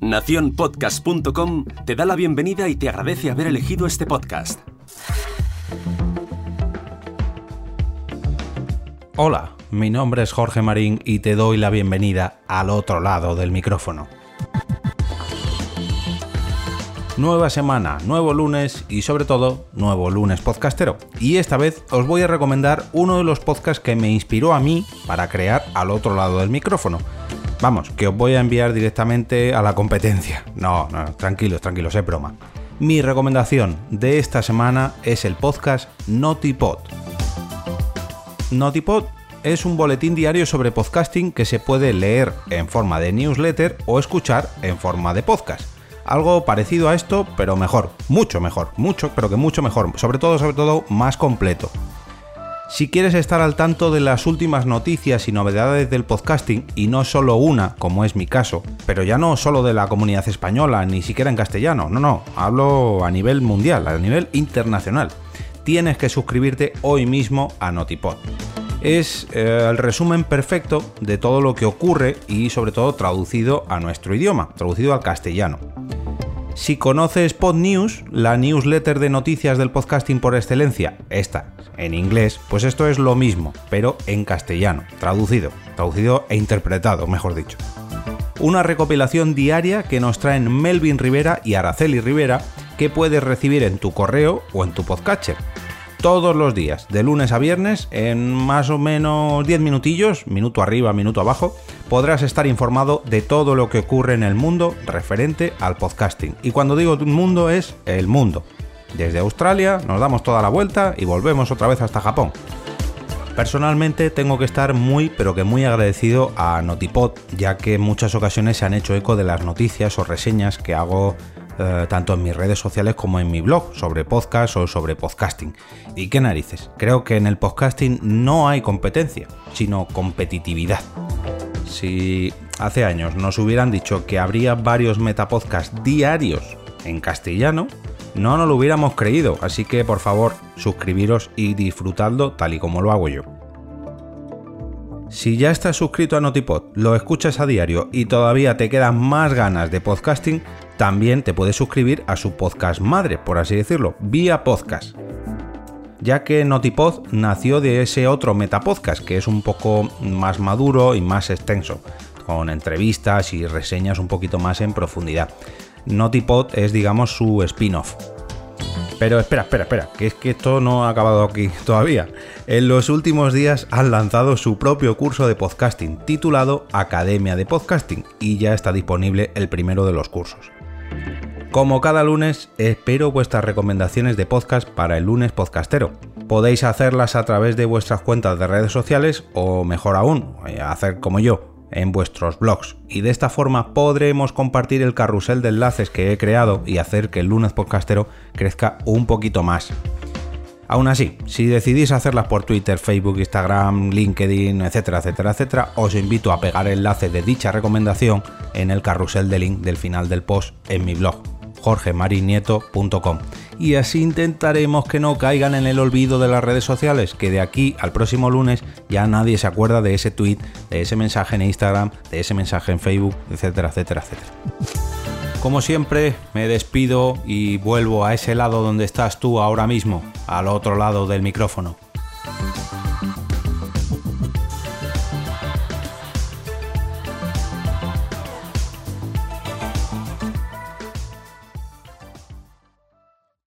Naciónpodcast.com te da la bienvenida y te agradece haber elegido este podcast. Hola, mi nombre es Jorge Marín y te doy la bienvenida al otro lado del micrófono. Nueva semana, nuevo lunes y sobre todo nuevo lunes podcastero. Y esta vez os voy a recomendar uno de los podcasts que me inspiró a mí para crear al otro lado del micrófono. Vamos, que os voy a enviar directamente a la competencia. No, no, tranquilos, tranquilos, es broma. Mi recomendación de esta semana es el podcast Notipod. Notipod es un boletín diario sobre podcasting que se puede leer en forma de newsletter o escuchar en forma de podcast algo parecido a esto, pero mejor, mucho mejor, mucho, pero que mucho mejor, sobre todo, sobre todo, más completo. Si quieres estar al tanto de las últimas noticias y novedades del podcasting, y no solo una, como es mi caso, pero ya no solo de la comunidad española, ni siquiera en castellano, no, no, hablo a nivel mundial, a nivel internacional, tienes que suscribirte hoy mismo a Notipod. Es eh, el resumen perfecto de todo lo que ocurre y sobre todo traducido a nuestro idioma, traducido al castellano. Si conoces PodNews, la newsletter de noticias del podcasting por excelencia, esta en inglés, pues esto es lo mismo, pero en castellano, traducido, traducido e interpretado, mejor dicho. Una recopilación diaria que nos traen Melvin Rivera y Araceli Rivera que puedes recibir en tu correo o en tu podcatcher todos los días, de lunes a viernes, en más o menos 10 minutillos, minuto arriba, minuto abajo, podrás estar informado de todo lo que ocurre en el mundo referente al podcasting. Y cuando digo mundo es el mundo. Desde Australia nos damos toda la vuelta y volvemos otra vez hasta Japón. Personalmente tengo que estar muy pero que muy agradecido a Notipod, ya que en muchas ocasiones se han hecho eco de las noticias o reseñas que hago eh, tanto en mis redes sociales como en mi blog sobre podcast o sobre podcasting. ¿Y qué narices? Creo que en el podcasting no hay competencia, sino competitividad. Si hace años nos hubieran dicho que habría varios metapodcasts diarios en castellano, no nos lo hubiéramos creído, así que por favor suscribiros y disfrutadlo tal y como lo hago yo. Si ya estás suscrito a Notipod, lo escuchas a diario y todavía te quedan más ganas de podcasting, también te puedes suscribir a su podcast madre, por así decirlo, vía podcast. Ya que Notipod nació de ese otro metapodcast que es un poco más maduro y más extenso, con entrevistas y reseñas un poquito más en profundidad. Notipod es digamos su spin-off. Pero espera, espera, espera, que es que esto no ha acabado aquí todavía. En los últimos días han lanzado su propio curso de podcasting titulado Academia de Podcasting y ya está disponible el primero de los cursos. Como cada lunes, espero vuestras recomendaciones de podcast para el lunes podcastero. Podéis hacerlas a través de vuestras cuentas de redes sociales o mejor aún, eh, hacer como yo, en vuestros blogs y de esta forma podremos compartir el carrusel de enlaces que he creado y hacer que el lunes podcastero crezca un poquito más. Aún así, si decidís hacerlas por Twitter, Facebook, Instagram, LinkedIn, etcétera, etcétera, etcétera, os invito a pegar el enlace de dicha recomendación en el carrusel de link del final del post en mi blog jorgemarinieto.com. Y así intentaremos que no caigan en el olvido de las redes sociales, que de aquí al próximo lunes ya nadie se acuerda de ese tweet, de ese mensaje en Instagram, de ese mensaje en Facebook, etcétera, etcétera, etcétera. Como siempre, me despido y vuelvo a ese lado donde estás tú ahora mismo, al otro lado del micrófono.